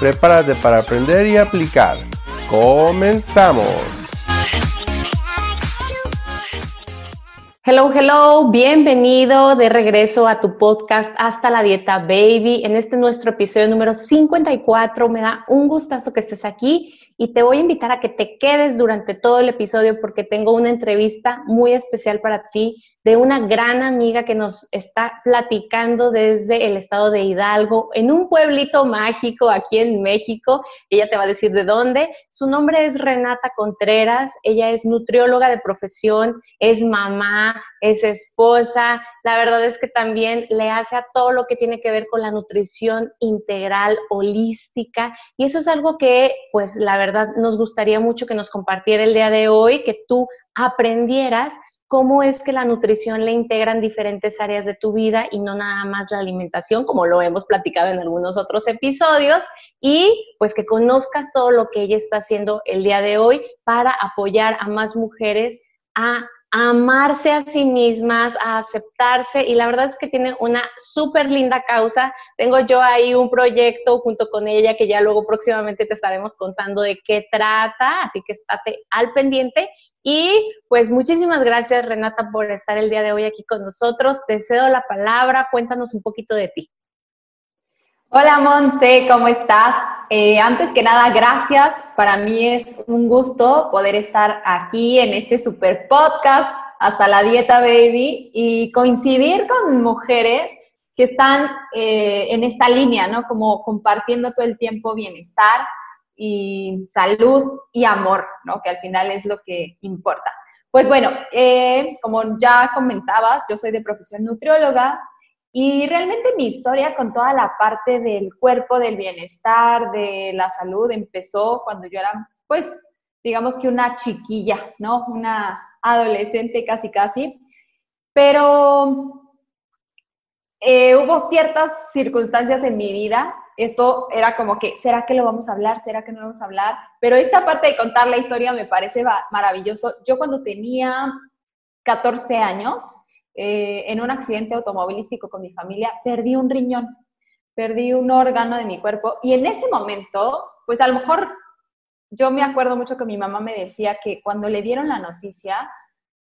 Prepárate para aprender y aplicar. ¡Comenzamos! Hello, hello, bienvenido de regreso a tu podcast Hasta la Dieta Baby. En este nuestro episodio número 54 me da un gustazo que estés aquí y te voy a invitar a que te quedes durante todo el episodio porque tengo una entrevista muy especial para ti de una gran amiga que nos está platicando desde el estado de Hidalgo, en un pueblito mágico aquí en México. Ella te va a decir de dónde. Su nombre es Renata Contreras, ella es nutrióloga de profesión, es mamá, es esposa. La verdad es que también le hace a todo lo que tiene que ver con la nutrición integral, holística. Y eso es algo que, pues, la verdad, nos gustaría mucho que nos compartiera el día de hoy, que tú aprendieras cómo es que la nutrición le integra en diferentes áreas de tu vida y no nada más la alimentación, como lo hemos platicado en algunos otros episodios, y pues que conozcas todo lo que ella está haciendo el día de hoy para apoyar a más mujeres a amarse a sí mismas, a aceptarse y la verdad es que tiene una súper linda causa. Tengo yo ahí un proyecto junto con ella que ya luego próximamente te estaremos contando de qué trata, así que estate al pendiente. Y pues muchísimas gracias Renata por estar el día de hoy aquí con nosotros. Te cedo la palabra, cuéntanos un poquito de ti. Hola Monse, ¿cómo estás? Eh, antes que nada, gracias. Para mí es un gusto poder estar aquí en este super podcast, hasta la dieta baby, y coincidir con mujeres que están eh, en esta línea, ¿no? Como compartiendo todo el tiempo bienestar y salud y amor, ¿no? Que al final es lo que importa. Pues bueno, eh, como ya comentabas, yo soy de profesión nutrióloga, y realmente mi historia con toda la parte del cuerpo, del bienestar, de la salud, empezó cuando yo era, pues, digamos que una chiquilla, ¿no? Una adolescente casi, casi. Pero eh, hubo ciertas circunstancias en mi vida. Esto era como que, ¿será que lo vamos a hablar? ¿Será que no lo vamos a hablar? Pero esta parte de contar la historia me parece maravilloso. Yo cuando tenía 14 años, eh, en un accidente automovilístico con mi familia, perdí un riñón, perdí un órgano de mi cuerpo y en ese momento, pues a lo mejor yo me acuerdo mucho que mi mamá me decía que cuando le dieron la noticia,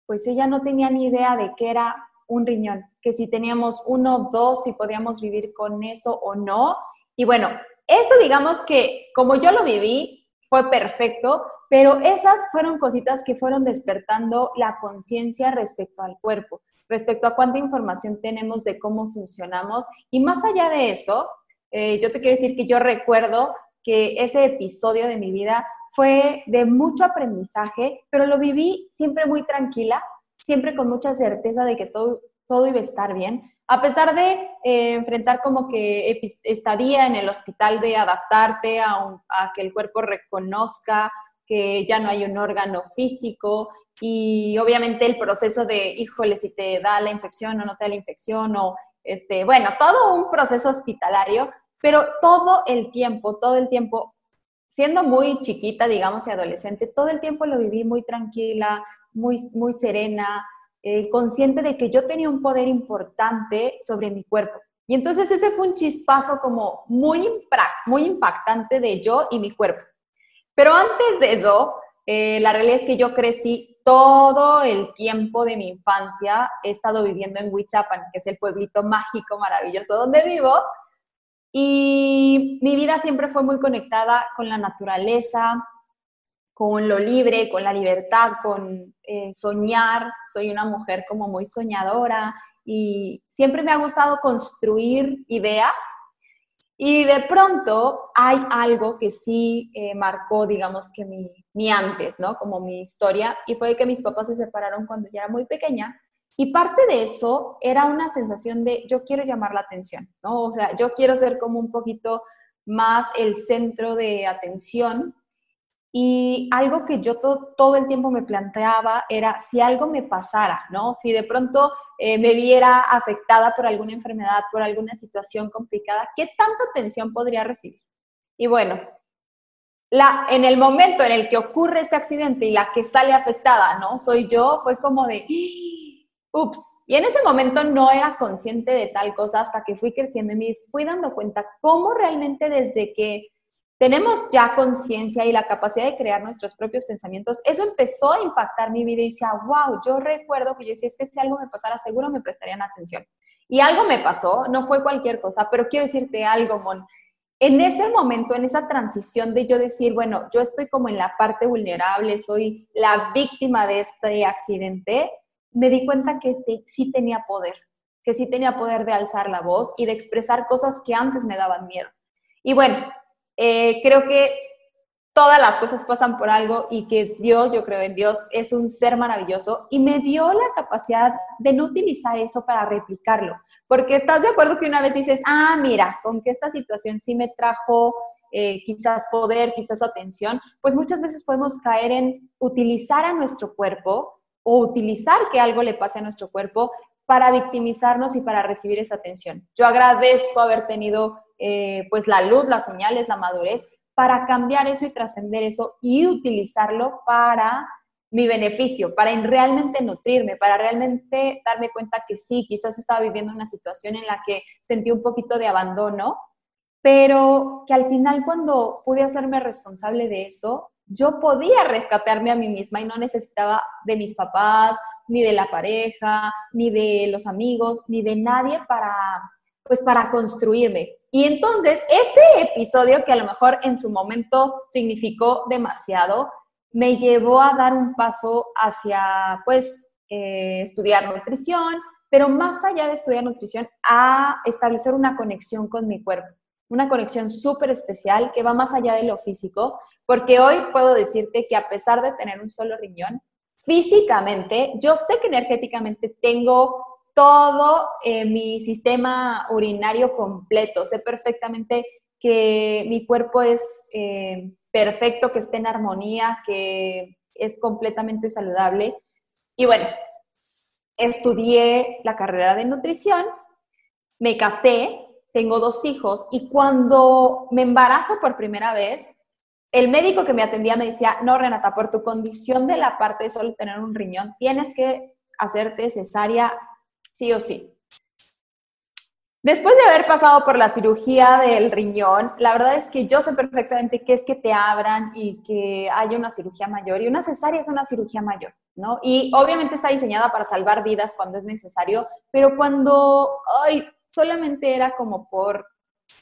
pues ella no tenía ni idea de qué era un riñón, que si teníamos uno, dos, si podíamos vivir con eso o no. Y bueno, eso digamos que como yo lo viví, fue perfecto, pero esas fueron cositas que fueron despertando la conciencia respecto al cuerpo respecto a cuánta información tenemos de cómo funcionamos. Y más allá de eso, eh, yo te quiero decir que yo recuerdo que ese episodio de mi vida fue de mucho aprendizaje, pero lo viví siempre muy tranquila, siempre con mucha certeza de que todo, todo iba a estar bien. A pesar de eh, enfrentar como que estadía en el hospital de adaptarte a, a que el cuerpo reconozca que ya no hay un órgano físico y obviamente el proceso de, híjole, si te da la infección o no te da la infección, o este, bueno, todo un proceso hospitalario, pero todo el tiempo, todo el tiempo, siendo muy chiquita, digamos, y adolescente, todo el tiempo lo viví muy tranquila, muy, muy serena, eh, consciente de que yo tenía un poder importante sobre mi cuerpo. Y entonces ese fue un chispazo como muy, muy impactante de yo y mi cuerpo. Pero antes de eso, eh, la realidad es que yo crecí todo el tiempo de mi infancia he estado viviendo en Huichapan, que es el pueblito mágico, maravilloso donde vivo. Y mi vida siempre fue muy conectada con la naturaleza, con lo libre, con la libertad, con eh, soñar. Soy una mujer como muy soñadora y siempre me ha gustado construir ideas y de pronto hay algo que sí eh, marcó, digamos, que mi, mi, antes, ¿no? Como mi historia, y fue que mis papás se separaron cuando yo era muy pequeña. Y parte de eso era una sensación de yo quiero llamar la atención, ¿no? O sea, yo quiero ser como un poquito más el centro de atención. Y algo que yo todo el tiempo me planteaba era si algo me pasara, ¿no? Si de pronto eh, me viera afectada por alguna enfermedad, por alguna situación complicada, ¿qué tanta atención podría recibir? Y bueno, la, en el momento en el que ocurre este accidente y la que sale afectada, ¿no? Soy yo, fue como de, ups. Y en ese momento no era consciente de tal cosa hasta que fui creciendo y me fui dando cuenta cómo realmente desde que tenemos ya conciencia y la capacidad de crear nuestros propios pensamientos, eso empezó a impactar mi vida y decía, wow, yo recuerdo que yo decía, es que si algo me pasara, seguro me prestarían atención. Y algo me pasó, no fue cualquier cosa, pero quiero decirte algo, Mon. En ese momento, en esa transición de yo decir, bueno, yo estoy como en la parte vulnerable, soy la víctima de este accidente, me di cuenta que sí tenía poder, que sí tenía poder de alzar la voz y de expresar cosas que antes me daban miedo. Y bueno, eh, creo que todas las cosas pasan por algo y que Dios, yo creo en Dios, es un ser maravilloso y me dio la capacidad de no utilizar eso para replicarlo. Porque estás de acuerdo que una vez dices, ah, mira, con que esta situación sí me trajo eh, quizás poder, quizás atención, pues muchas veces podemos caer en utilizar a nuestro cuerpo o utilizar que algo le pase a nuestro cuerpo para victimizarnos y para recibir esa atención. Yo agradezco haber tenido eh, pues la luz, las señales, la madurez, para cambiar eso y trascender eso y utilizarlo para mi beneficio, para realmente nutrirme, para realmente darme cuenta que sí, quizás estaba viviendo una situación en la que sentí un poquito de abandono, pero que al final cuando pude hacerme responsable de eso, yo podía rescatarme a mí misma y no necesitaba de mis papás, ni de la pareja, ni de los amigos, ni de nadie para, pues para construirme. Y entonces ese episodio que a lo mejor en su momento significó demasiado, me llevó a dar un paso hacia, pues, eh, estudiar nutrición, pero más allá de estudiar nutrición, a establecer una conexión con mi cuerpo, una conexión súper especial que va más allá de lo físico, porque hoy puedo decirte que a pesar de tener un solo riñón, físicamente, yo sé que energéticamente tengo todo eh, mi sistema urinario completo. Sé perfectamente que mi cuerpo es eh, perfecto, que esté en armonía, que es completamente saludable. Y bueno, estudié la carrera de nutrición, me casé, tengo dos hijos y cuando me embarazo por primera vez, el médico que me atendía me decía, no, Renata, por tu condición de la parte de solo tener un riñón, tienes que hacerte cesárea sí o sí. Después de haber pasado por la cirugía del riñón, la verdad es que yo sé perfectamente qué es que te abran y que haya una cirugía mayor. Y una cesárea es una cirugía mayor, ¿no? Y obviamente está diseñada para salvar vidas cuando es necesario, pero cuando, ay, solamente era como por,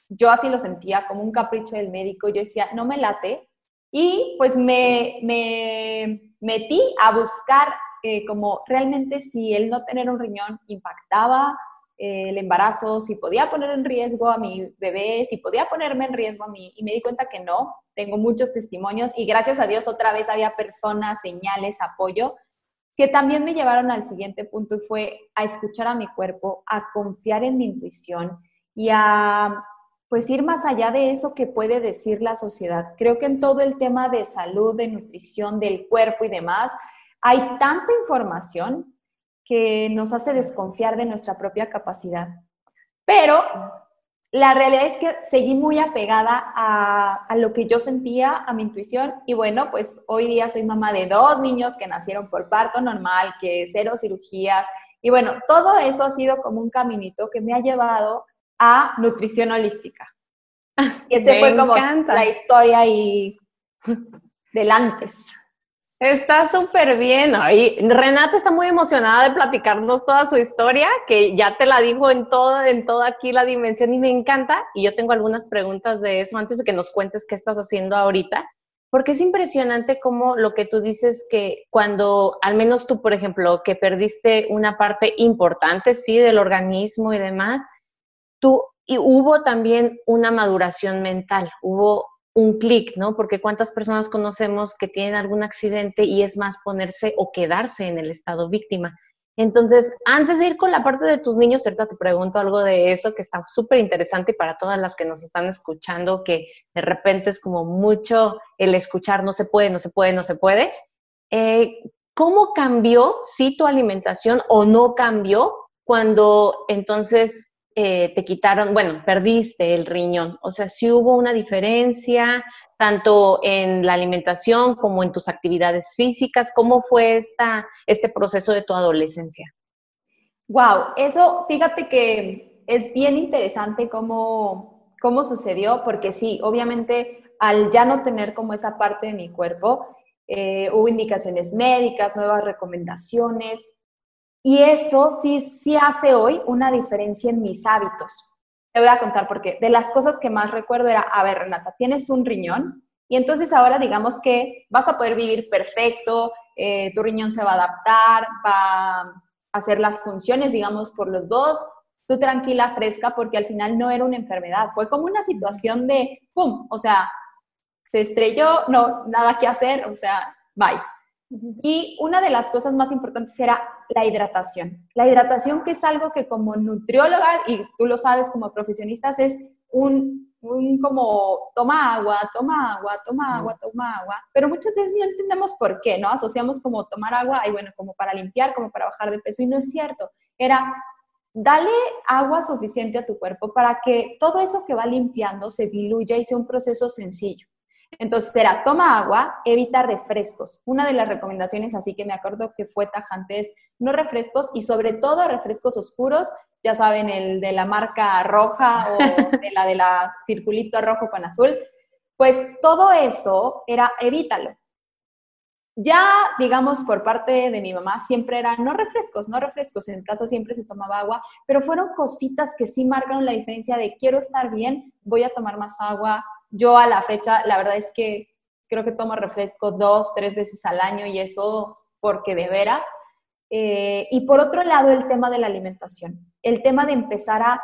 yo así lo sentía, como un capricho del médico, yo decía, no me late. Y pues me, me metí a buscar como realmente si el no tener un riñón impactaba eh, el embarazo, si podía poner en riesgo a mi bebé, si podía ponerme en riesgo a mí. Y me di cuenta que no. Tengo muchos testimonios y gracias a Dios otra vez había personas, señales, apoyo que también me llevaron al siguiente punto y fue a escuchar a mi cuerpo, a confiar en mi intuición y a pues ir más allá de eso que puede decir la sociedad. Creo que en todo el tema de salud, de nutrición, del cuerpo y demás, hay tanta información que nos hace desconfiar de nuestra propia capacidad. Pero la realidad es que seguí muy apegada a, lo que yo sentía, a mi intuición. Y bueno, pues hoy día soy mamá de dos niños que nacieron por parto normal, que cero cirugías. Y bueno, todo eso ha sido como un caminito que me ha llevado a nutrición holística. Que se fue como la historia y del antes. Está súper bien. Renata está muy emocionada de platicarnos toda su historia, que ya te la dijo en todo, en toda aquí la dimensión y me encanta. Y yo tengo algunas preguntas de eso antes de que nos cuentes qué estás haciendo ahorita, porque es impresionante como lo que tú dices que cuando, al menos tú, por ejemplo, que perdiste una parte importante, sí, del organismo y demás, tú, y hubo también una maduración mental, hubo un clic, ¿no? Porque cuántas personas conocemos que tienen algún accidente y es más ponerse o quedarse en el estado víctima. Entonces, antes de ir con la parte de tus niños, cierto, te pregunto algo de eso que está súper interesante para todas las que nos están escuchando, que de repente es como mucho el escuchar, no se puede, no se puede, no se puede. Eh, ¿Cómo cambió, si tu alimentación o no cambió cuando entonces eh, te quitaron, bueno, perdiste el riñón? O sea, si hubo una diferencia tanto en la alimentación como en tus actividades físicas. ¿Cómo fue esta, este proceso de tu adolescencia? Wow, eso fíjate que es bien interesante cómo, cómo sucedió, porque sí, obviamente al ya no tener como esa parte de mi cuerpo, eh, hubo indicaciones médicas, nuevas recomendaciones, y eso sí, sí hace hoy una diferencia en mis hábitos. Te voy a contar porque de las cosas que más recuerdo era, a ver, Renata, tienes un riñón y entonces ahora digamos que vas a poder vivir perfecto, eh, tu riñón se va a adaptar, va a hacer las funciones, digamos, por los dos, tú tranquila, fresca, porque al final no era una enfermedad, fue como una situación de, ¡pum! O sea, se estrelló, no, nada que hacer, o sea, bye. Y una de las cosas más importantes era la hidratación. La hidratación que es algo que como nutrióloga, y tú lo sabes como profesionistas, es un, un como toma agua, toma agua, toma agua, toma agua, pero muchas veces no entendemos por qué, ¿no? Asociamos como tomar agua, y bueno, como para limpiar, como para bajar de peso, y no es cierto. Era dale agua suficiente a tu cuerpo para que todo eso que va limpiando se diluya y sea un proceso sencillo. Entonces era, toma agua, evita refrescos. Una de las recomendaciones, así que me acuerdo que fue tajante, es no refrescos y sobre todo refrescos oscuros, ya saben, el de la marca roja o de la de la circulito rojo con azul. Pues todo eso era, evítalo. Ya, digamos, por parte de mi mamá, siempre era no refrescos, no refrescos. En casa siempre se tomaba agua, pero fueron cositas que sí marcaron la diferencia de quiero estar bien, voy a tomar más agua, yo a la fecha, la verdad es que creo que tomo refresco dos, tres veces al año y eso porque de veras. Eh, y por otro lado, el tema de la alimentación, el tema de empezar a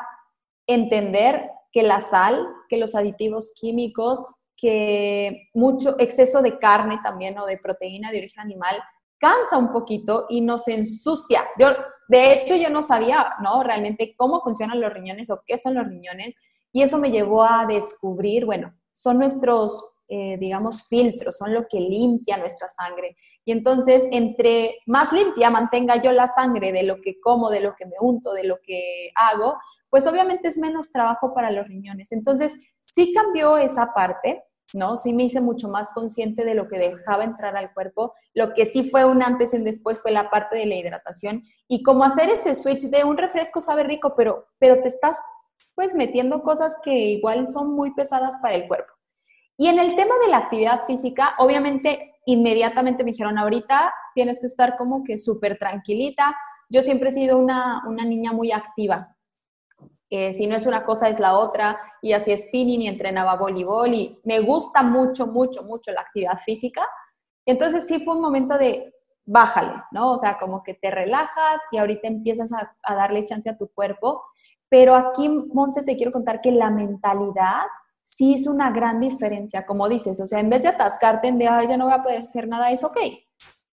entender que la sal, que los aditivos químicos, que mucho exceso de carne también o de proteína de origen animal cansa un poquito y nos ensucia. Yo, de hecho, yo no sabía, ¿no? Realmente cómo funcionan los riñones o qué son los riñones y eso me llevó a descubrir, bueno, son nuestros, eh, digamos, filtros, son lo que limpia nuestra sangre. Y entonces, entre más limpia mantenga yo la sangre de lo que como, de lo que me unto, de lo que hago, pues obviamente es menos trabajo para los riñones. Entonces, sí cambió esa parte, ¿no? Sí me hice mucho más consciente de lo que dejaba entrar al cuerpo. Lo que sí fue un antes y un después fue la parte de la hidratación y cómo hacer ese switch de un refresco sabe rico, pero, pero te estás pues metiendo cosas que igual son muy pesadas para el cuerpo. Y en el tema de la actividad física, obviamente inmediatamente me dijeron, ahorita tienes que estar como que súper tranquilita. Yo siempre he sido una, niña muy activa. Eh, si no es una cosa, es la otra. Y así spinning y entrenaba voleibol y me gusta mucho, mucho, mucho la actividad física. Entonces sí fue un momento de bájale, ¿no? O sea, como que te relajas y ahorita empiezas a, a darle chance a tu cuerpo pero aquí, Monse, te quiero contar que la mentalidad sí es una gran diferencia, como dices, o sea, en vez de atascarte en de, ay, ya no voy a poder hacer nada, es ok.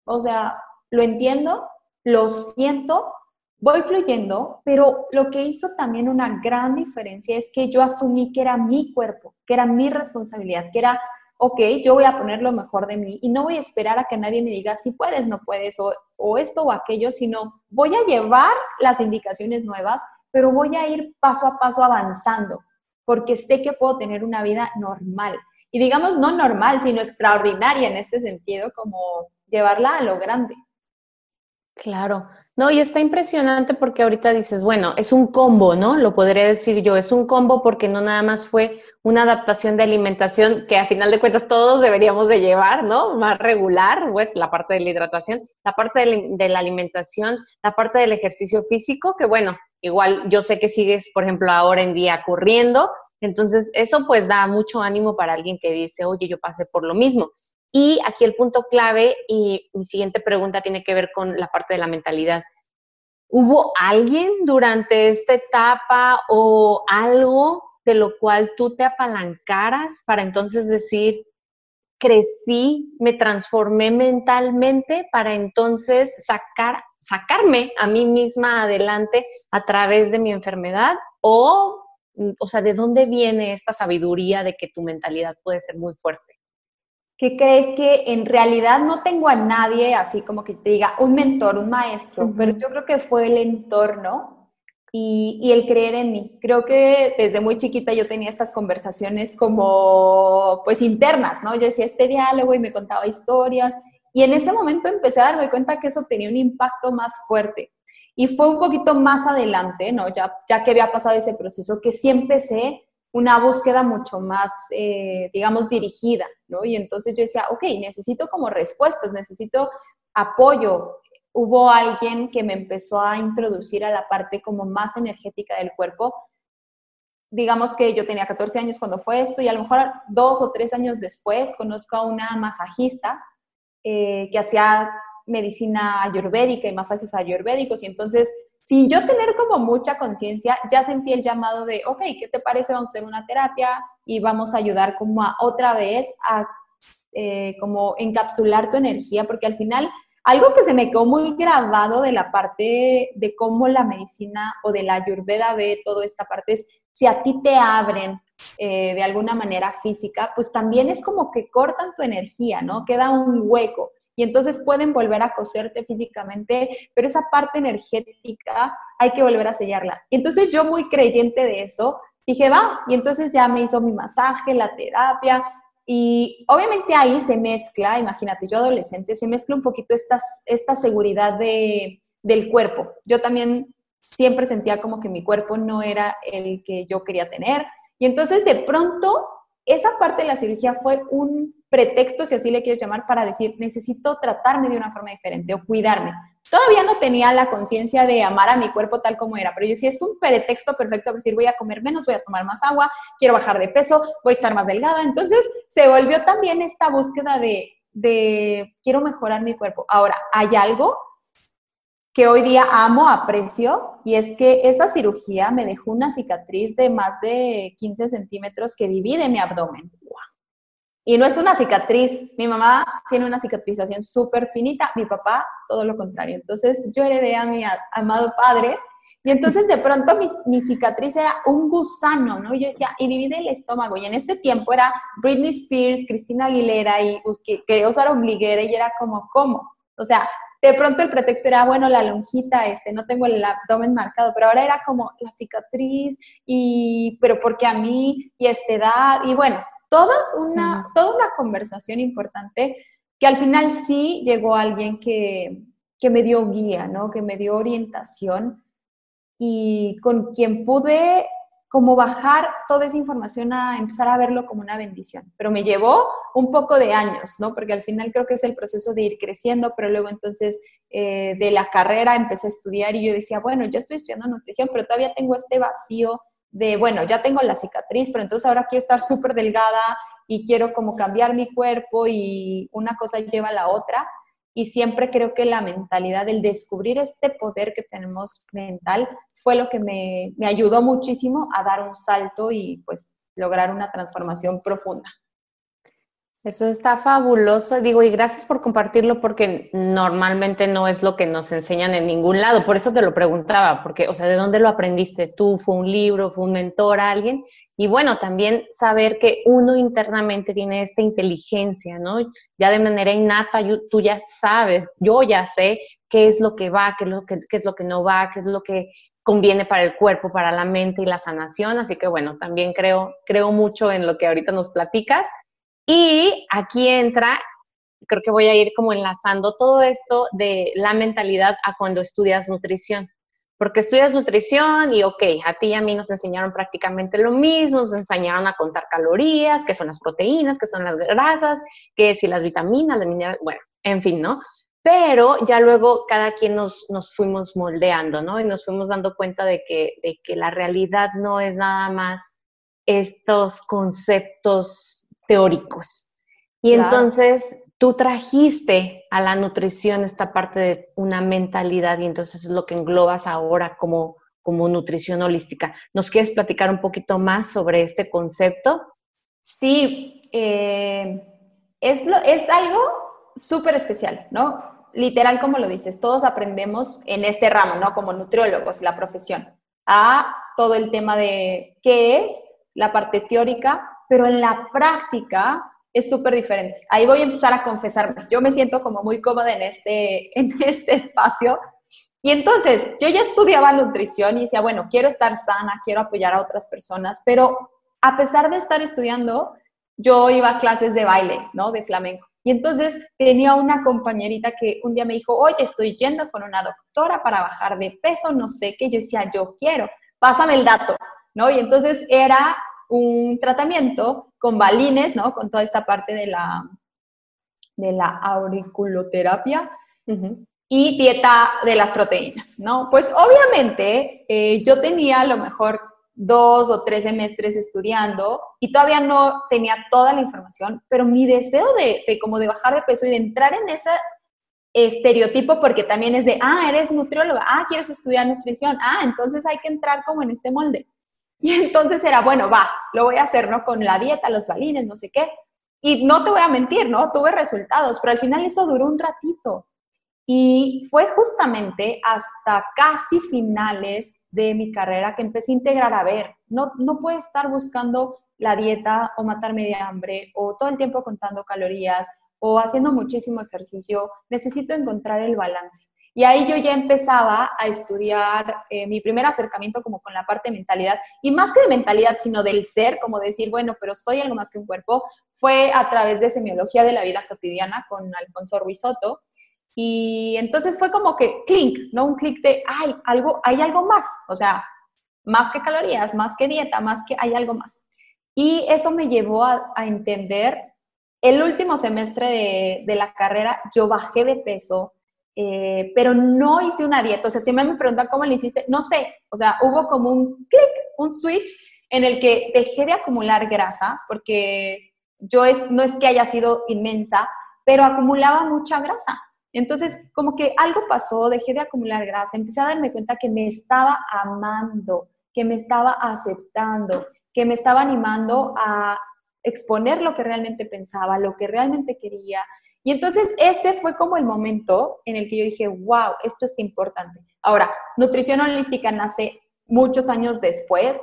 O sea, lo entiendo, lo siento, voy fluyendo, pero lo que hizo también una gran diferencia es que yo asumí que era mi cuerpo, que era mi responsabilidad, que era, ok, yo voy a poner lo mejor de mí y no voy a esperar a que nadie me diga si puedes, no puedes, o, o esto o aquello, sino voy a llevar las indicaciones nuevas pero voy a ir paso a paso avanzando, porque sé que puedo tener una vida normal. Y digamos, no normal, sino extraordinaria en este sentido, como llevarla a lo grande. Claro, no, y está impresionante porque ahorita dices, bueno, es un combo, ¿no? Lo podría decir yo, es un combo porque no nada más fue una adaptación de alimentación que a final de cuentas todos deberíamos de llevar, ¿no? Más regular, pues la parte de la hidratación, la parte de la alimentación, la parte del ejercicio físico, que bueno, igual yo sé que sigues, por ejemplo, ahora en día corriendo, entonces eso pues da mucho ánimo para alguien que dice, oye, yo pasé por lo mismo. Y aquí el punto clave y mi siguiente pregunta tiene que ver con la parte de la mentalidad. ¿Hubo alguien durante esta etapa o algo de lo cual tú te apalancaras para entonces decir, crecí, me transformé mentalmente para entonces sacar sacarme a mí misma adelante a través de mi enfermedad o, o sea, ¿de dónde viene esta sabiduría de que tu mentalidad puede ser muy fuerte? ¿Qué crees que en realidad no tengo a nadie así como que te diga un mentor, un maestro, pero yo creo que fue el entorno y, y, el creer en mí. Creo que desde muy chiquita yo tenía estas conversaciones como pues internas, ¿no? Yo decía este diálogo y me contaba historias y en ese momento empecé a darme cuenta que eso tenía un impacto más fuerte. Y fue un poquito más adelante, ¿no? Ya, ya que había pasado ese proceso, que sí empecé una búsqueda mucho más, eh, digamos, dirigida, ¿no? Y entonces yo decía, ok, necesito como respuestas, necesito apoyo. Hubo alguien que me empezó a introducir a la parte como más energética del cuerpo. Digamos que yo tenía 14 años cuando fue esto y a lo mejor dos o tres años después conozco a una masajista eh, que hacía medicina ayurvédica y masajes ayurvédicos y entonces sin yo tener como mucha conciencia, ya sentí el llamado de, ok, ¿qué te parece? Vamos a hacer una terapia y vamos a ayudar como a otra vez a eh, como encapsular tu energía, porque al final algo que se me quedó muy grabado de la parte de cómo la medicina o de la ayurveda ve toda esta parte es, si a ti te abren eh, de alguna manera física, pues también es como que cortan tu energía, ¿no? Queda un hueco. Y entonces pueden volver a coserte físicamente, pero esa parte energética hay que volver a sellarla. Y entonces yo muy creyente de eso, dije, va, y entonces ya me hizo mi masaje, la terapia, y obviamente ahí se mezcla, imagínate, yo adolescente, se mezcla un poquito esta, esta seguridad de, del cuerpo. Yo también siempre sentía como que mi cuerpo no era el que yo quería tener, y entonces de pronto esa parte de la cirugía fue un pretexto, si así le quieres llamar, para decir, necesito tratarme de una forma diferente o cuidarme. Todavía no tenía la conciencia de amar a mi cuerpo tal como era, pero yo sí es un pretexto perfecto para decir, voy a comer menos, voy a tomar más agua, quiero bajar de peso, voy a estar más delgada. Entonces se volvió también esta búsqueda de, de quiero mejorar mi cuerpo. Ahora, hay algo que hoy día amo, aprecio, y es que esa cirugía me dejó una cicatriz de más de 15 centímetros que divide mi abdomen. Y no es una cicatriz, mi mamá tiene una cicatrización súper finita, mi papá todo lo contrario. Entonces yo heredé a mi amado padre y entonces de pronto mi, cicatriz era un gusano, ¿no? Y yo decía, y divide el estómago. Y en ese tiempo era Britney Spears, Cristina Aguilera y pues, que quería usar ombliguera y era como, ¿cómo? O sea, de pronto el pretexto era, bueno, la lonjita, este, no tengo el abdomen marcado, pero ahora era como la cicatriz, y, pero porque a mí, y esta edad, y bueno, todas una, toda una conversación importante que al final sí llegó alguien que, que me dio guía, ¿no? Que me dio orientación y con quien pude como bajar toda esa información a empezar a verlo como una bendición. Pero me llevó un poco de años, ¿no? Porque al final creo que es el proceso de ir creciendo, pero luego entonces eh, de la carrera empecé a estudiar y yo decía, bueno, ya estoy estudiando nutrición, pero todavía tengo este vacío de, bueno, ya tengo la cicatriz, pero entonces ahora quiero estar súper delgada y quiero como cambiar mi cuerpo y una cosa lleva a la otra y siempre creo que la mentalidad, el descubrir este poder que tenemos mental, fue lo que me, me ayudó muchísimo a dar un salto y pues lograr una transformación profunda. Eso está fabuloso, digo, y gracias por compartirlo porque normalmente no es lo que nos enseñan en ningún lado, por eso te lo preguntaba, porque, o sea, ¿de dónde lo aprendiste tú? ¿Fue un libro? ¿Fue un mentor, alguien? Y bueno, también saber que uno internamente tiene esta inteligencia, ¿no? Ya de manera innata, tú ya sabes, yo ya sé qué es lo que va, qué es lo que, qué es lo que no va, qué es lo que conviene para el cuerpo, para la mente y la sanación, así que bueno, también creo, creo mucho en lo que ahorita nos platicas y aquí entra, creo que voy a ir como enlazando todo esto de la mentalidad a cuando estudias nutrición. Porque estudias nutrición y, ok, a ti y a mí nos enseñaron prácticamente lo mismo, nos enseñaron a contar calorías, qué son las proteínas, qué son las grasas, qué si las vitaminas, las minerales, bueno, en fin, ¿no? Pero ya luego cada quien nos, nos fuimos moldeando, ¿no? Y nos fuimos dando cuenta de que, de que la realidad no es nada más estos conceptos teóricos. Y entonces tú trajiste a la nutrición esta parte de una mentalidad y entonces es lo que englobas ahora como, como nutrición holística. ¿Nos quieres platicar un poquito más sobre este concepto? Sí, eh, es, es algo súper especial, ¿no? literal como lo dices, todos aprendemos en este ramo, ¿no? Como nutriólogos, la profesión, a todo el tema de qué es la parte teórica, pero en la práctica es súper diferente. Ahí voy a empezar a confesarme. Yo me siento como muy cómoda en este, en este espacio. Y entonces, yo ya estudiaba nutrición y decía, bueno, quiero estar sana, quiero apoyar a otras personas, pero a pesar de estar estudiando, yo iba a clases de baile, ¿no? De flamenco. Y entonces tenía una compañerita que un día me dijo, oye, estoy yendo con una doctora para bajar de peso, no sé qué. Yo decía, yo quiero, pásame el dato, ¿no? Y entonces era un tratamiento con balines, ¿no? Con toda esta parte de la, de la auriculoterapia y dieta de las proteínas, ¿no? Pues obviamente eh, yo tenía a lo mejor dos o tres semestres estudiando y todavía no tenía toda la información, pero mi deseo de, de, como de bajar de peso y de entrar en ese estereotipo, porque también es de, ah, eres nutrióloga, ah, quieres estudiar nutrición, ah, entonces hay que entrar como en este molde. Y entonces era, bueno, va, lo voy a hacer, ¿no? Con la dieta, los balines, no sé qué. Y no te voy a mentir, ¿no? Tuve resultados, pero al final eso duró un ratito. Y fue justamente hasta casi finales de mi carrera que empecé a integrar, a ver, no, no puedo estar buscando la dieta o matarme de hambre o todo el tiempo contando calorías o haciendo muchísimo ejercicio, necesito encontrar el balance. Y ahí yo ya empezaba a estudiar eh, mi primer acercamiento como con la parte de mentalidad, y más que de mentalidad, sino del ser, como decir, bueno, pero soy algo más que un cuerpo, fue a través de semiología de la vida cotidiana con Alfonso Ruizotto, y entonces fue como que clink, ¿no? Un clic de, ay, algo, hay algo más, o sea, más que calorías, más que dieta, más que hay algo más. Y eso me llevó a, entender, el último semestre de, de, la carrera yo bajé de peso, eh, pero no hice una dieta. O sea, si me preguntan cómo lo hiciste, no sé, o sea, hubo como un clic, un switch en el que dejé de acumular grasa, porque yo es, no es que haya sido inmensa, pero acumulaba mucha grasa. Entonces, como que algo pasó, dejé de acumular grasa, empecé a darme cuenta que me estaba amando, que me estaba aceptando, que me estaba animando a exponer lo que realmente pensaba, lo que realmente quería. Y entonces ese fue como el momento en el que yo dije, wow, esto es importante. Ahora, nutrición holística nace muchos años después,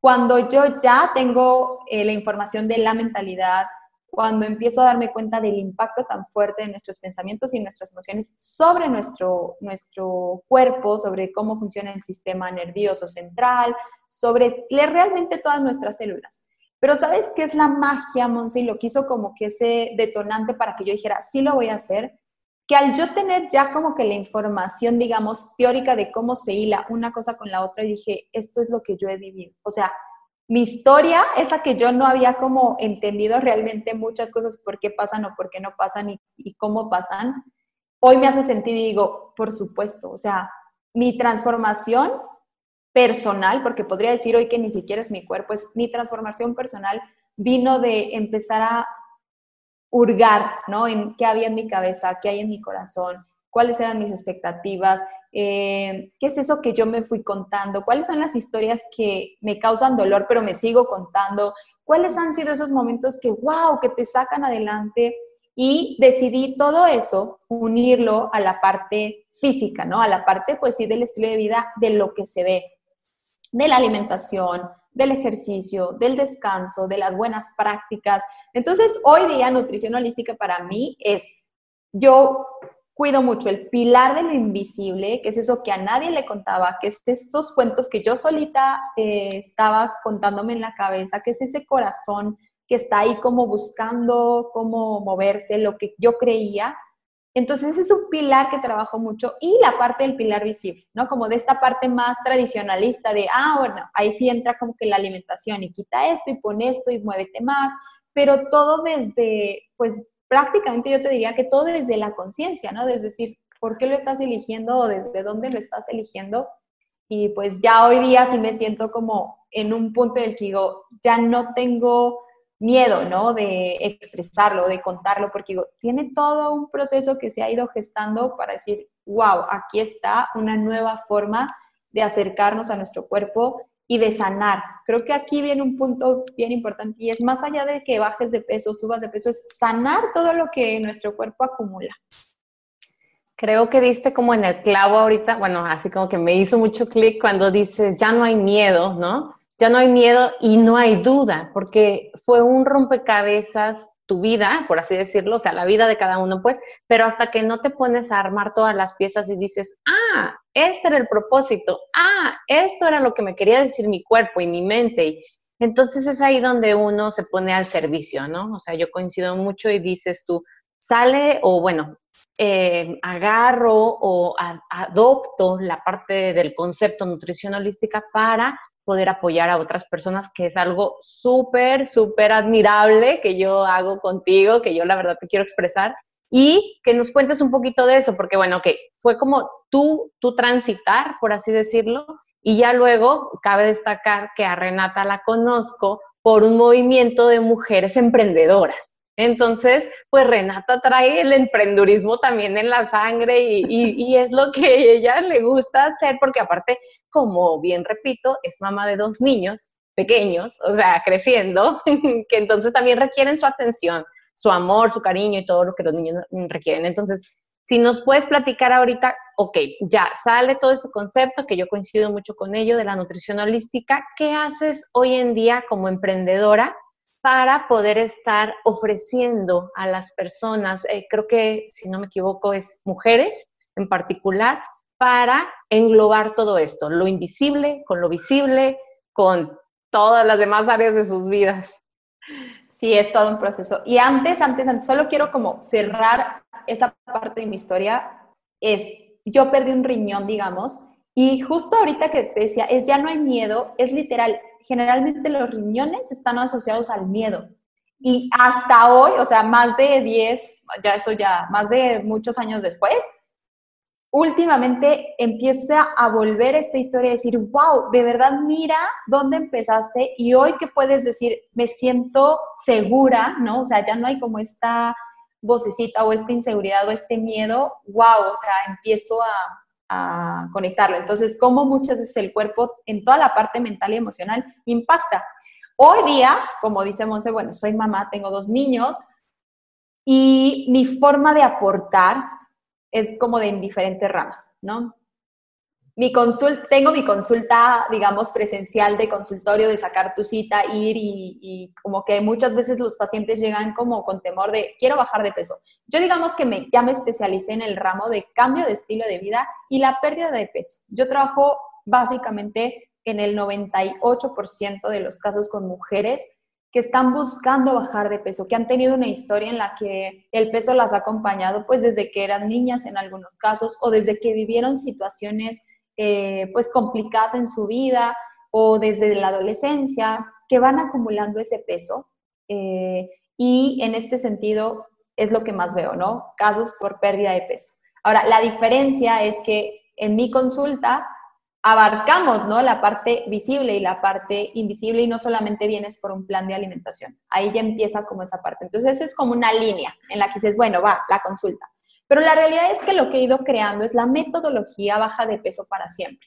cuando yo ya tengo eh, la información de la mentalidad, cuando empiezo a darme cuenta del impacto tan fuerte de nuestros pensamientos y nuestras emociones sobre nuestro, nuestro cuerpo, sobre cómo funciona el sistema nervioso central, sobre realmente todas nuestras células. Pero ¿sabes qué es la magia, Monse? Y lo quiso como que ese detonante para que yo dijera, sí lo voy a hacer, que al yo tener ya como que la información, digamos, teórica de cómo se hila una cosa con la otra, dije, esto es lo que yo he vivido. O sea, mi historia, esa que yo no había como entendido realmente muchas cosas, por qué pasan o por qué no pasan y, y cómo pasan, hoy me hace sentido y digo, por supuesto, o sea, mi transformación personal, porque podría decir hoy que ni siquiera es mi cuerpo, es mi transformación personal, vino de empezar a hurgar, ¿no? En qué había en mi cabeza, qué hay en mi corazón, cuáles eran mis expectativas, eh, qué es eso que yo me fui contando, cuáles son las historias que me causan dolor, pero me sigo contando, cuáles han sido esos momentos que, wow, que te sacan adelante. Y decidí todo eso, unirlo a la parte física, ¿no? A la parte, pues sí, del estilo de vida, de lo que se ve, de la alimentación, del ejercicio, del descanso, de las buenas prácticas. Entonces, hoy día nutrición holística para mí es, yo cuido mucho el pilar de lo invisible, que es eso que a nadie le contaba, que es esos cuentos que yo solita eh, estaba contándome en la cabeza, que es ese corazón que está ahí como buscando cómo moverse, lo que yo creía. Entonces ese es un pilar que trabajo mucho y la parte del pilar visible, ¿no? Como de esta parte más tradicionalista de, ah, bueno, ahí sí entra como que la alimentación y quita esto y pone esto y muévete más, pero todo desde, pues, prácticamente yo te diría que todo desde la conciencia, ¿no? Es decir, ¿por qué lo estás eligiendo o desde dónde lo estás eligiendo? Y pues ya hoy día sí me siento como en un punto en el que digo, ya no tengo miedo, ¿no? De expresarlo, de contarlo, porque digo, tiene todo un proceso que se ha ido gestando para decir, wow, aquí está una nueva forma de acercarnos a nuestro cuerpo y de sanar. Creo que aquí viene un punto bien importante y es más allá de que bajes de peso, subas de peso, es sanar todo lo que nuestro cuerpo acumula. Creo que diste como en el clavo ahorita, bueno, así como que me hizo mucho clic cuando dices, ya no hay miedo, ¿no? Ya no hay miedo y no hay duda, porque fue un rompecabezas tu vida, por así decirlo, o sea, la vida de cada uno, pues, pero hasta que no te pones a armar todas las piezas y dices, ah, este era el propósito, ah, esto era lo que me quería decir mi cuerpo y mi mente. Y entonces es ahí donde uno se pone al servicio, ¿no? O sea, yo coincido mucho y dices tú, sale o bueno, eh, agarro o adopto la parte del concepto nutrición holística para poder apoyar a otras personas, que es algo súper, súper admirable que yo hago contigo, que yo la verdad te quiero expresar, y que nos cuentes un poquito de eso, porque bueno, que fue como tú, tú transitar, por así decirlo, y ya luego cabe destacar que a Renata la conozco por un movimiento de mujeres emprendedoras. Entonces, pues Renata trae el emprendurismo también en la sangre y, es lo que ella le gusta hacer, porque aparte, como bien repito, es mamá de dos niños pequeños, o sea, creciendo, que entonces también requieren su atención, su amor, su cariño y todo lo que los niños requieren. Entonces, si nos puedes platicar ahorita, ok, ya sale todo este concepto que yo coincido mucho con ello de la nutrición holística, ¿qué haces hoy en día como emprendedora? Para poder estar ofreciendo a las personas, eh, creo que si no me equivoco es mujeres en particular, para englobar todo esto, lo invisible con lo visible, con todas las demás áreas de sus vidas. Sí, es todo un proceso. Y antes, antes, antes, solo quiero como cerrar esa parte de mi historia. Es, yo perdí un riñón, digamos, y justo ahorita que te decía, es ya no hay miedo, es literal, generalmente los riñones están asociados al miedo. Y hasta hoy, o sea, más de 10, ya eso ya, más de muchos años después, últimamente empieza a volver esta historia y decir, wow, de verdad mira dónde empezaste y hoy que puedes decir, me siento segura, ¿no? O sea, ya no hay como esta vocecita o esta inseguridad o este miedo, wow, o sea, empiezo a, a conectarlo. Entonces, cómo muchas veces el cuerpo en toda la parte mental y emocional impacta. Hoy día, como dice Monse, bueno, soy mamá, tengo dos niños y mi forma de aportar es como de en diferentes ramas, ¿no? Mi consulta, tengo mi consulta, digamos, presencial de consultorio, de sacar tu cita, ir y, como que muchas veces los pacientes llegan como con temor de, quiero bajar de peso. Yo digamos que me, ya me especialicé en el ramo de cambio de estilo de vida y la pérdida de peso. Yo trabajo básicamente en el 98% de los casos con mujeres que están buscando bajar de peso, que han tenido una historia en la que el peso las ha acompañado pues desde que eran niñas en algunos casos o desde que vivieron situaciones eh, pues complicadas en su vida o desde la adolescencia, que van acumulando ese peso. Eh, y en este sentido es lo que más veo, ¿no? Casos por pérdida de peso. Ahora, la diferencia es que en mi consulta abarcamos, ¿no? La parte visible y la parte invisible y no solamente vienes por un plan de alimentación. Ahí ya empieza como esa parte. Entonces es como una línea en la que dices, bueno, va, la consulta. Pero la realidad es que lo que he ido creando es la metodología baja de peso para siempre,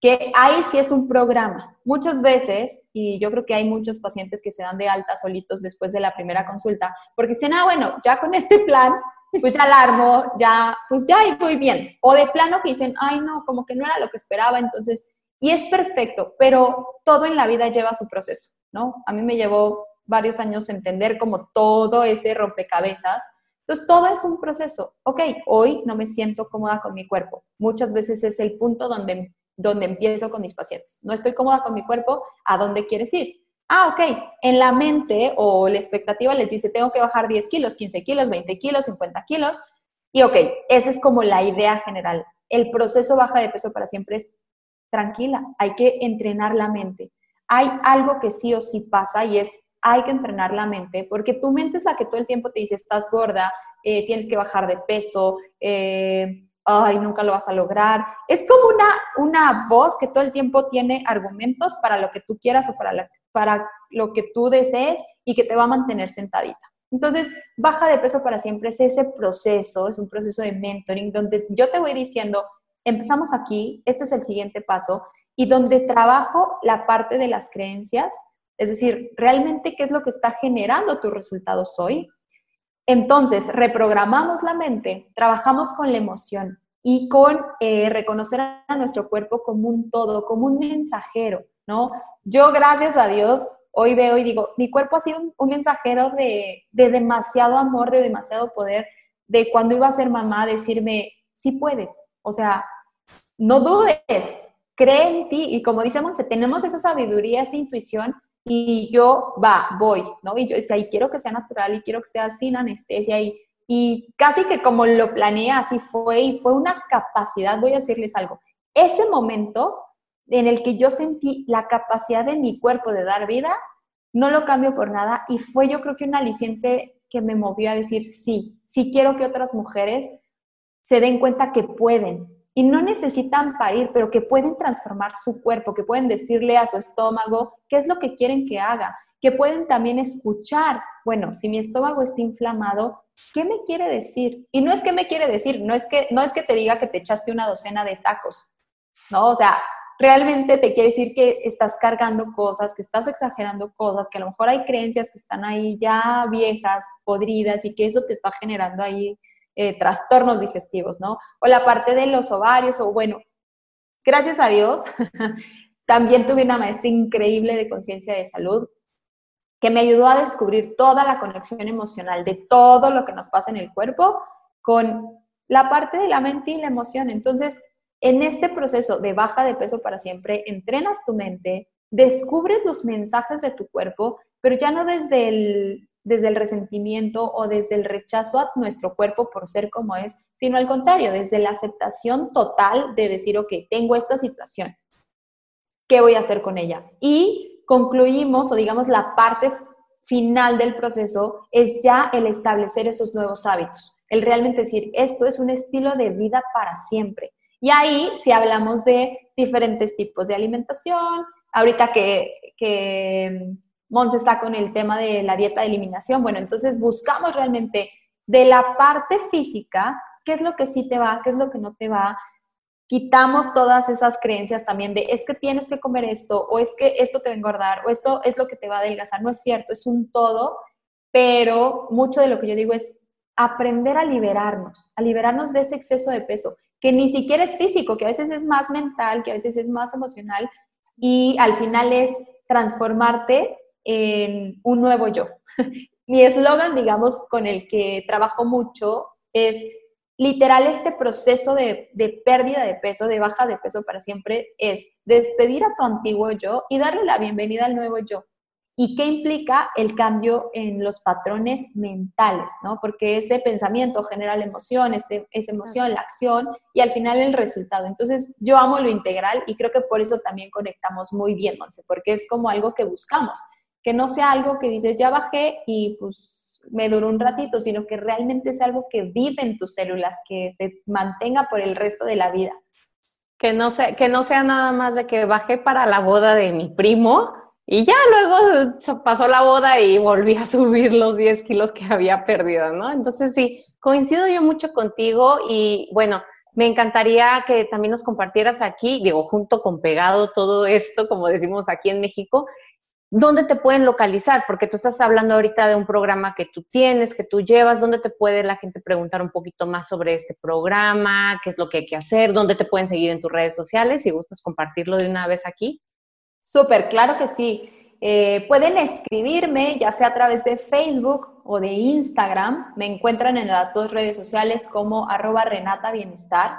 que ahí sí es un programa. Muchas veces, y yo creo que hay muchos pacientes que se dan de alta solitos después de la primera consulta, porque dicen, ah, bueno, ya con este plan, pues ya alarmo, ya, pues ya voy bien. O de plano que dicen, ay, no, como que no era lo que esperaba, entonces, y es perfecto, pero todo en la vida lleva su proceso, ¿no? A mí me llevó varios años entender como todo ese rompecabezas entonces, todo es un proceso. Ok, hoy no me siento cómoda con mi cuerpo. Muchas veces es el punto donde, donde empiezo con mis pacientes. No estoy cómoda con mi cuerpo, ¿a dónde quieres ir? Ah, ok, en la mente o la expectativa les dice, tengo que bajar 10 kilos, 15 kilos, 20 kilos, 50 kilos. Y ok, esa es como la idea general. El proceso baja de peso para siempre es tranquila, hay que entrenar la mente. Hay algo que sí o sí pasa y es hay que entrenar la mente, porque tu mente es la que todo el tiempo te dice, estás gorda, eh, tienes que bajar de peso, eh, ay, nunca lo vas a lograr. Es como una, una voz que todo el tiempo tiene argumentos para lo que tú quieras o para, para lo que tú desees y que te va a mantener sentadita. Entonces, baja de peso para siempre es ese proceso, es un proceso de mentoring donde yo te voy diciendo, empezamos aquí, este es el siguiente paso, y donde trabajo la parte de las creencias, es decir, realmente qué es lo que está generando tus resultados hoy. Entonces, reprogramamos la mente, trabajamos con la emoción y con eh, reconocer a nuestro cuerpo como un todo, como un mensajero, ¿no? Yo, gracias a Dios, hoy veo y digo, mi cuerpo ha sido un, mensajero de, de, demasiado amor, de demasiado poder, de cuando iba a ser mamá, decirme, sí puedes, o sea, no dudes, cree en ti y como dice Monse, tenemos esa sabiduría, esa intuición y yo, va, voy, ¿no? Y yo decía, y quiero que sea natural y quiero que sea sin anestesia y, y casi que como lo planeé, así fue y fue una capacidad, voy a decirles algo, ese momento en el que yo sentí la capacidad de mi cuerpo de dar vida, no lo cambio por nada y fue yo creo que un aliciente que me movió a decir, sí, sí quiero que otras mujeres se den cuenta que pueden, y no necesitan parir, pero que pueden transformar su cuerpo, que pueden decirle a su estómago qué es lo que quieren que haga, que pueden también escuchar, bueno, si mi estómago está inflamado, ¿qué me quiere decir? Y no es que me quiere decir, no es que no es que te diga que te echaste una docena de tacos. No, o sea, realmente te quiere decir que estás cargando cosas, que estás exagerando cosas, que a lo mejor hay creencias que están ahí ya viejas, podridas y que eso te está generando ahí eh, trastornos digestivos, ¿no? O la parte de los ovarios, o bueno, gracias a Dios, también tuve una maestra increíble de conciencia de salud que me ayudó a descubrir toda la conexión emocional de todo lo que nos pasa en el cuerpo con la parte de la mente y la emoción. Entonces, en este proceso de baja de peso para siempre, entrenas tu mente, descubres los mensajes de tu cuerpo, pero ya no desde el desde el resentimiento o desde el rechazo a nuestro cuerpo por ser como es, sino al contrario, desde la aceptación total de decir, ok, tengo esta situación, ¿qué voy a hacer con ella? Y concluimos, o digamos, la parte final del proceso es ya el establecer esos nuevos hábitos, el realmente decir, esto es un estilo de vida para siempre. Y ahí, si hablamos de diferentes tipos de alimentación, ahorita que, que Monse está con el tema de la dieta de eliminación. Bueno, entonces buscamos realmente de la parte física, qué es lo que sí te va, qué es lo que no te va. Quitamos todas esas creencias también de es que tienes que comer esto, o es que esto te va a engordar, o esto es lo que te va a adelgazar. No es cierto, es un todo, pero mucho de lo que yo digo es aprender a liberarnos, a liberarnos de ese exceso de peso, que ni siquiera es físico, que a veces es más mental, que a veces es más emocional, y al final es transformarte en un nuevo yo. Mi eslogan, digamos, con el que trabajo mucho es literal este proceso de, de, pérdida de peso, de baja de peso para siempre, es despedir a tu antiguo yo y darle la bienvenida al nuevo yo. ¿Y qué implica el cambio en los patrones mentales? ¿no? Porque ese pensamiento genera la emoción, este, esa emoción, la acción y al final el resultado. Entonces, yo amo lo integral y creo que por eso también conectamos muy bien, Monse, porque es como algo que buscamos que no sea algo que dices, ya bajé y pues me duró un ratito, sino que realmente es algo que vive en tus células, que se mantenga por el resto de la vida. Que no sea, que no sea nada más de que bajé para la boda de mi primo y ya luego pasó la boda y volví a subir los 10 kilos que había perdido, ¿no? Entonces sí, coincido yo mucho contigo y bueno, me encantaría que también nos compartieras aquí, digo, junto con pegado todo esto, como decimos aquí en México, ¿dónde te pueden localizar? Porque tú estás hablando ahorita de un programa que tú tienes, que tú llevas, ¿dónde te puede la gente preguntar un poquito más sobre este programa? ¿Qué es lo que hay que hacer? ¿Dónde te pueden seguir en tus redes sociales? Si gustas compartirlo de una vez aquí. Súper, claro que sí. Eh, pueden escribirme, ya sea a través de Facebook o de Instagram. Me encuentran en las dos redes sociales como arroba Renata Bienestar.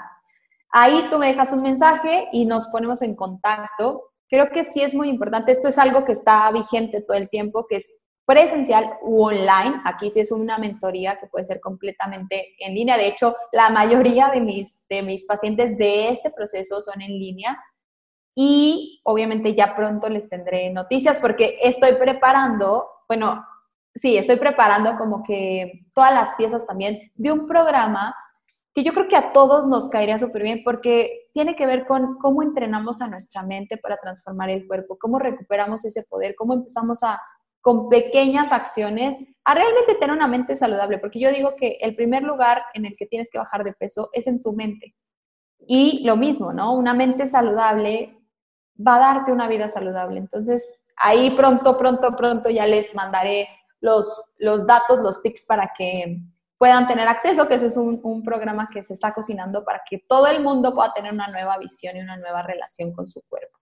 Ahí tú me dejas un mensaje y nos ponemos en contacto creo que sí es muy importante. Esto es algo que está vigente todo el tiempo, que es presencial u online. Aquí sí es una mentoría que puede ser completamente en línea. De hecho, la mayoría de mis, de mis pacientes de este proceso son en línea. Y obviamente ya pronto les tendré noticias porque estoy preparando, bueno, sí, estoy preparando como que todas las piezas también de un programa que yo creo que a todos nos caería súper bien porque tiene que ver con cómo entrenamos a nuestra mente para transformar el cuerpo, cómo recuperamos ese poder, cómo empezamos a, con pequeñas acciones, a realmente tener una mente saludable, porque yo digo que el primer lugar en el que tienes que bajar de peso es en tu mente. Y lo mismo, ¿no? Una mente saludable va a darte una vida saludable. Entonces, ahí pronto, pronto, pronto ya les mandaré los, los datos, los tips para que puedan tener acceso, que ese es un, programa que se está cocinando para que todo el mundo pueda tener una nueva visión y una nueva relación con su cuerpo.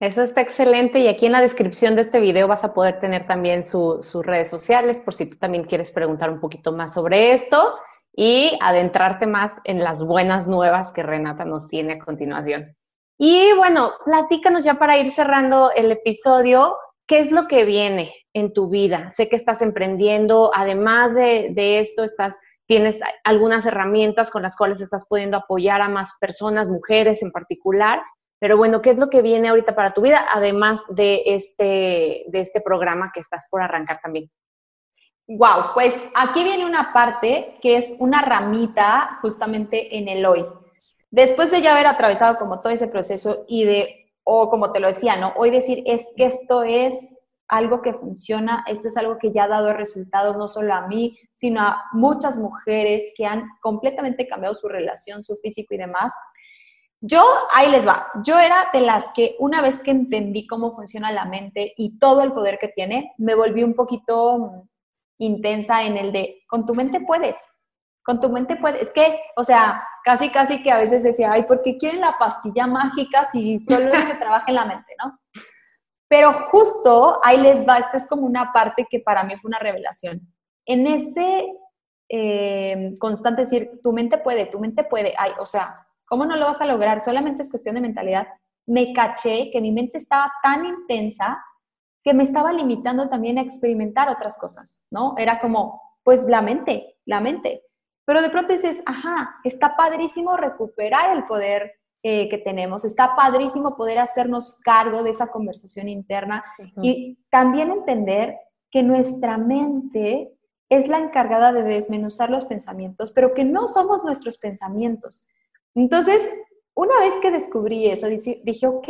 Eso está excelente y aquí en la descripción de este video vas a poder tener también sus redes sociales por si tú también quieres preguntar un poquito más sobre esto y adentrarte más en las buenas nuevas que Renata nos tiene a continuación. Y bueno, platícanos ya para ir cerrando el episodio, ¿qué es lo que viene en tu vida? Sé que estás emprendiendo, además de, esto, estás, tienes algunas herramientas con las cuales estás pudiendo apoyar a más personas, mujeres en particular. Pero bueno, ¿qué es lo que viene ahorita para tu vida, además de este, de este programa que estás por arrancar también? Wow, pues aquí viene una parte que es una ramita justamente en el hoy. Después de ya haber atravesado como todo ese proceso y de, o como te lo decía, ¿no? Hoy decir es que esto es algo que funciona, esto es algo que ya ha dado resultados no solo a mí, sino a muchas mujeres que han completamente cambiado su relación, su físico y demás. Yo, ahí les va, yo era de las que una vez que entendí cómo funciona la mente y todo el poder que tiene, me volví un poquito intensa en el de, con tu mente puedes, con tu mente puedes. Es que, o sea, casi, casi que a veces decía, ay, ¿por qué quieren la pastilla mágica si solo es que trabaja en la mente, no? Pero justo ahí les va, esta es como una parte que para mí fue una revelación. En ese eh, constante decir, tu mente puede, tu mente puede, ay, o sea, ¿cómo no lo vas a lograr? Solamente es cuestión de mentalidad. Me caché que mi mente estaba tan intensa que me estaba limitando también a experimentar otras cosas, ¿no? Era como, pues la mente, la mente. Pero de pronto dices, ajá, está padrísimo recuperar el poder eh, que tenemos, está padrísimo poder hacernos cargo de esa conversación interna y también entender que nuestra mente es la encargada de desmenuzar los pensamientos, pero que no somos nuestros pensamientos. Entonces, una vez que descubrí eso, dije, dije ok,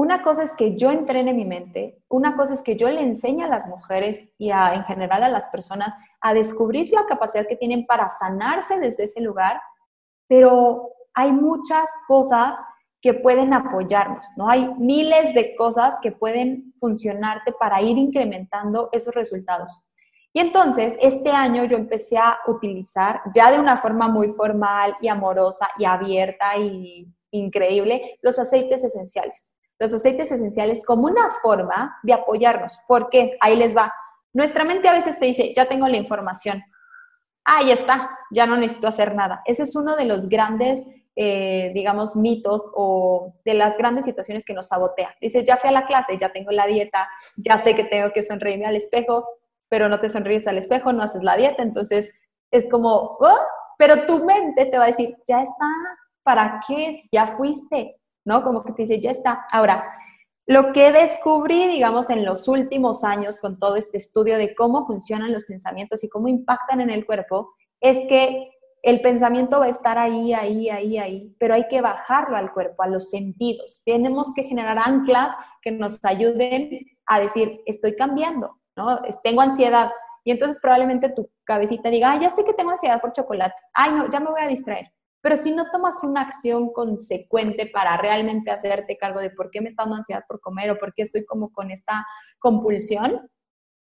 una cosa es que yo entrene mi mente, una cosa es que yo le enseñe a las mujeres y a, en general a las personas a descubrir la capacidad que tienen para sanarse desde ese lugar, pero hay muchas cosas que pueden apoyarnos, ¿no? Hay miles de cosas que pueden funcionarte para ir incrementando esos resultados. Y entonces, este año yo empecé a utilizar ya de una forma muy formal y amorosa y abierta y increíble los aceites esenciales los aceites esenciales como una forma de apoyarnos. porque Ahí les va. Nuestra mente a veces te dice, ya tengo la información. Ahí está, ya no necesito hacer nada. Ese es uno de los grandes, eh, digamos, mitos o de las grandes situaciones que nos sabotea. Dices, ya fui a la clase, ya tengo la dieta, ya sé que tengo que sonreírme al espejo, pero no te sonríes al espejo, no haces la dieta. Entonces, es como, oh", pero tu mente te va a decir, ya está, ¿para qué? Ya fuiste, ¿no? Como que te dice, ya está. Ahora, lo que descubrí, digamos, en los últimos años con todo este estudio de cómo funcionan los pensamientos y cómo impactan en el cuerpo, es que el pensamiento va a estar ahí, ahí, ahí, ahí, pero hay que bajarlo al cuerpo, a los sentidos. Tenemos que generar anclas que nos ayuden a decir, estoy cambiando, ¿no? Tengo ansiedad. Y entonces probablemente tu cabecita diga, ah, ya sé que tengo ansiedad por chocolate. Ay, no, ya me voy a distraer. Pero si no tomas una acción consecuente para realmente hacerte cargo de por qué me está dando ansiedad por comer o por qué estoy como con esta compulsión,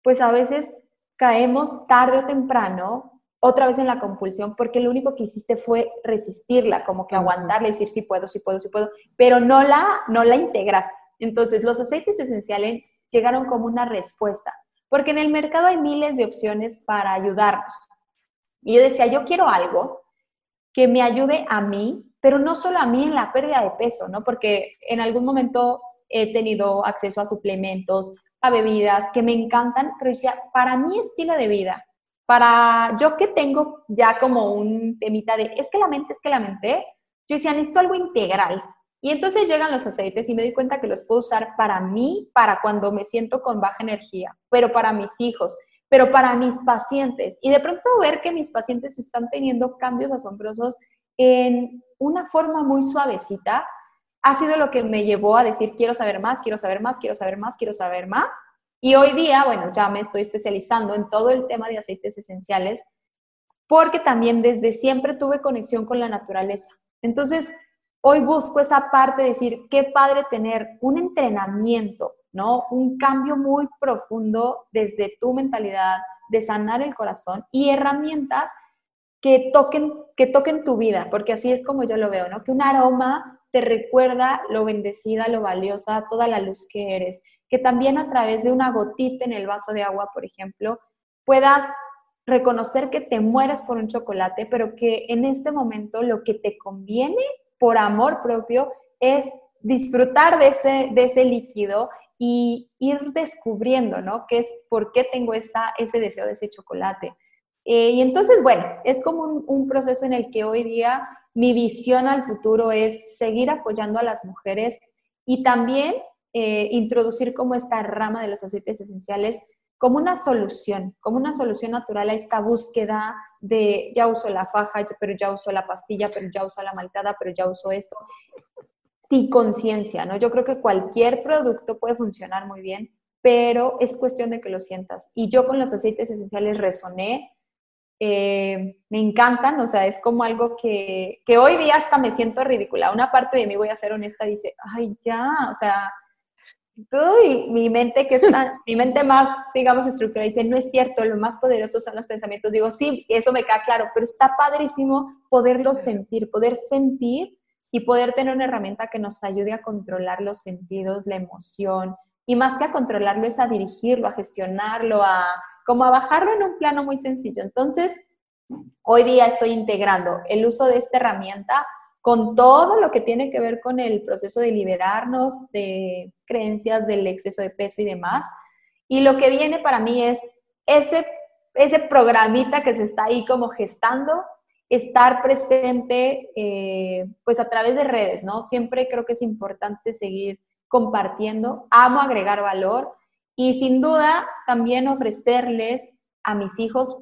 pues a veces caemos tarde o temprano otra vez en la compulsión porque lo único que hiciste fue resistirla, como que aguantarla y decir sí puedo, sí puedo, sí puedo, pero no la, no la integras. Entonces, los aceites esenciales llegaron como una respuesta, porque en el mercado hay miles de opciones para ayudarnos. Y yo decía, yo quiero algo que me ayude a mí, pero no solo a mí en la pérdida de peso, ¿no? Porque en algún momento he tenido acceso a suplementos, a bebidas que me encantan, pero decía, para mi estilo de vida, para yo que tengo ya como un temita de, es que la mente, es que la mente, yo decía, necesito algo integral. Y entonces llegan los aceites y me doy cuenta que los puedo usar para mí, para cuando me siento con baja energía, pero para mis hijos, pero para mis pacientes. Y de pronto ver que mis pacientes están teniendo cambios asombrosos en una forma muy suavecita, ha sido lo que me llevó a decir, quiero saber más, quiero saber más, quiero saber más, quiero saber más. Y hoy día, bueno, ya me estoy especializando en todo el tema de aceites esenciales, porque también desde siempre tuve conexión con la naturaleza. Entonces, hoy busco esa parte de decir, qué padre tener un entrenamiento, ¿no? Un cambio muy profundo desde tu mentalidad, de sanar el corazón y herramientas que toquen, que toquen tu vida, porque así es como yo lo veo, ¿no? Que un aroma te recuerda lo bendecida, lo valiosa, toda la luz que eres. Que también a través de una gotita en el vaso de agua, por ejemplo, puedas reconocer que te mueres por un chocolate, pero que en este momento lo que te conviene por amor propio es disfrutar de ese, de ese líquido y ir descubriendo, ¿no? ¿Qué es, por qué tengo esa, ese deseo de ese chocolate? Eh, y entonces, bueno, es como un, proceso en el que hoy día mi visión al futuro es seguir apoyando a las mujeres y también eh, introducir como esta rama de los aceites esenciales como una solución, como una solución natural a esta búsqueda de ya uso la faja, pero ya uso la pastilla, pero ya uso la maltada, pero ya uso esto. Sin conciencia, ¿no? Yo creo que cualquier producto puede funcionar muy bien, pero es cuestión de que lo sientas. Y yo con los aceites esenciales resoné, eh, me encantan, o sea, es como algo que, que, hoy día hasta me siento ridícula. Una parte de mí, voy a ser honesta, dice, ay, ya, o sea, y mi mente que está, mi mente más, digamos, estructurada, dice, no es cierto, lo más poderoso son los pensamientos. Digo, sí, eso me queda claro, pero está padrísimo poderlo sentir, poder sentir y poder tener una herramienta que nos ayude a controlar los sentidos, la emoción, y más que a controlarlo es a dirigirlo, a gestionarlo, a como a bajarlo en un plano muy sencillo. Entonces, hoy día estoy integrando el uso de esta herramienta con todo lo que tiene que ver con el proceso de liberarnos de creencias del exceso de peso y demás. Y lo que viene para mí es ese, ese programita que se está ahí como gestando, estar presente eh, pues a través de redes, ¿no? Siempre creo que es importante seguir compartiendo, amo agregar valor y sin duda también ofrecerles a mis hijos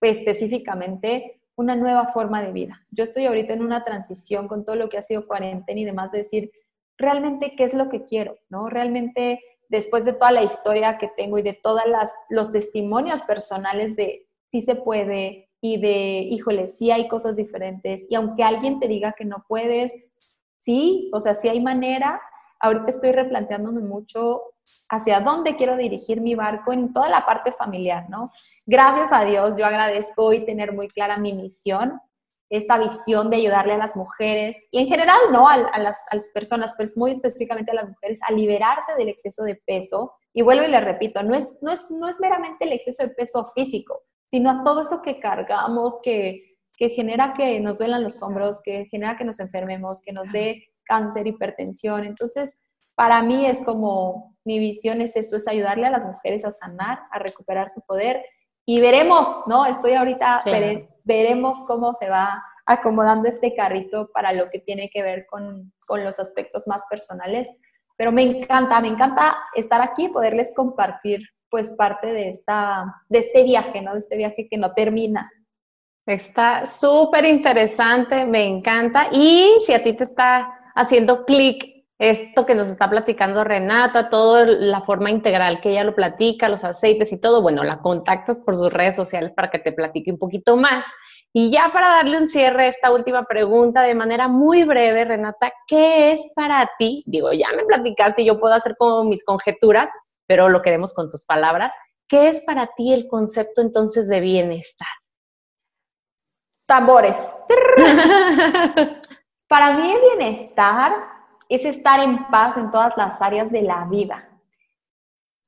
específicamente una nueva forma de vida. Yo estoy ahorita en una transición con todo lo que ha sido cuarentena y demás, de decir realmente qué es lo que quiero, ¿no? Realmente después de toda la historia que tengo y de todos los testimonios personales de sí se puede y de, híjole, sí hay cosas diferentes y aunque alguien te diga que no puedes, sí, o sea, sí hay manera, ahorita estoy replanteándome mucho hacia dónde quiero dirigir mi barco en toda la parte familiar, ¿no? Gracias a Dios, yo agradezco hoy tener muy clara mi misión, esta visión de ayudarle a las mujeres y en general, ¿no? A, las, personas, pero muy específicamente a las mujeres, a liberarse del exceso de peso. Y vuelvo y le repito, no es, no es, no es meramente el exceso de peso físico, sino a todo eso que cargamos, que, que genera que nos duelan los hombros, que genera que nos enfermemos, que nos dé cáncer, hipertensión. Entonces, para mí es como, mi visión es eso, es ayudarle a las mujeres a sanar, a recuperar su poder y veremos, ¿no? Estoy ahorita, veremos cómo se va acomodando este carrito para lo que tiene que ver con, con, los aspectos más personales. Pero me encanta, me encanta estar aquí, poderles compartir pues parte de, esta, de este viaje, ¿no? De este viaje que no termina. Está súper interesante, me encanta. Y si a ti te está haciendo clic esto que nos está platicando Renata, toda la forma integral que ella lo platica, los aceites y todo, bueno, la contactas por sus redes sociales para que te platique un poquito más. Y ya para darle un cierre a esta última pregunta de manera muy breve, Renata, ¿qué es para ti? Digo, ya me platicaste yo puedo hacer como mis conjeturas, pero lo queremos con tus palabras. ¿Qué es para ti el concepto entonces de bienestar? Tambores. para mí el bienestar es estar en paz en todas las áreas de la vida.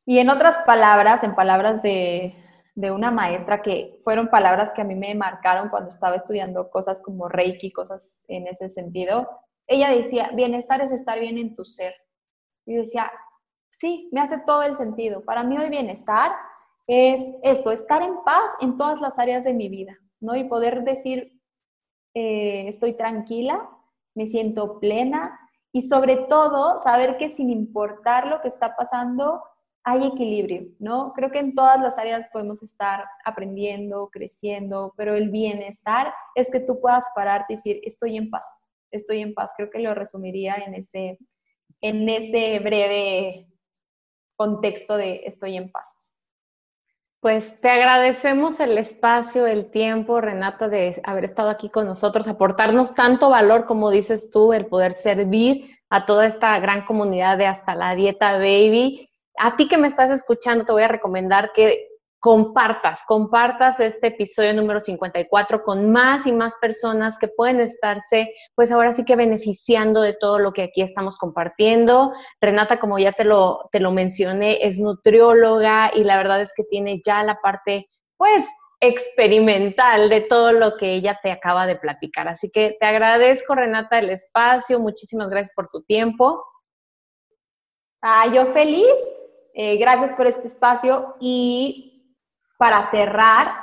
Y en otras palabras, en palabras de, una maestra que fueron palabras que a mí me marcaron cuando estaba estudiando cosas como Reiki, cosas en ese sentido, ella decía, bienestar es estar bien en tu ser. Y yo decía, sí, me hace todo el sentido. Para mí hoy bienestar es eso, estar en paz en todas las áreas de mi vida, ¿no? Y poder decir, eh, estoy tranquila, me siento plena, y sobre todo saber que sin importar lo que está pasando, hay equilibrio, ¿no? Creo que en todas las áreas podemos estar aprendiendo, creciendo, pero el bienestar es que tú puedas pararte y decir, estoy en paz, estoy en paz. Creo que lo resumiría en ese, en ese breve contexto de estoy en paz. Pues te agradecemos el espacio, el tiempo, Renata, de haber estado aquí con nosotros, aportarnos tanto valor, como dices tú, el poder servir a toda esta gran comunidad de Hasta la Dieta Baby. A ti que me estás escuchando, te voy a recomendar que compartas, compartas este episodio número 54 con más y más personas que pueden estarse, pues ahora sí que beneficiando de todo lo que aquí estamos compartiendo. Renata, como ya te lo, te lo mencioné, es nutrióloga y la verdad es que tiene ya la parte, pues, experimental de todo lo que ella te acaba de platicar. Así que te agradezco, Renata, el espacio. Muchísimas gracias por tu tiempo. Ah, yo feliz. Eh, gracias por este espacio y para cerrar,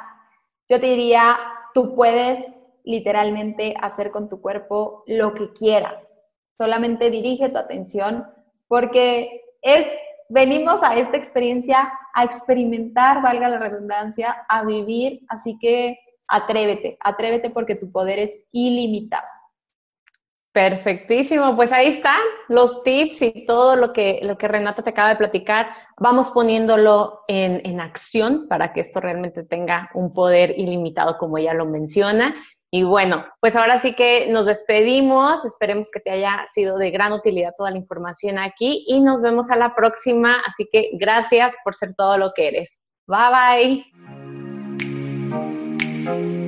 yo te diría, tú puedes literalmente hacer con tu cuerpo lo que quieras. Solamente dirige tu atención porque es venimos a esta experiencia a experimentar, valga la redundancia, a vivir, así que atrévete, atrévete porque tu poder es ilimitado. Perfectísimo, pues ahí están los tips y todo lo que, lo que Renata te acaba de platicar. Vamos poniéndolo en, en acción para que esto realmente tenga un poder ilimitado como ella lo menciona. Y bueno, pues ahora sí que nos despedimos. Esperemos que te haya sido de gran utilidad toda la información aquí y nos vemos a la próxima. Así que gracias por ser todo lo que eres. Bye bye.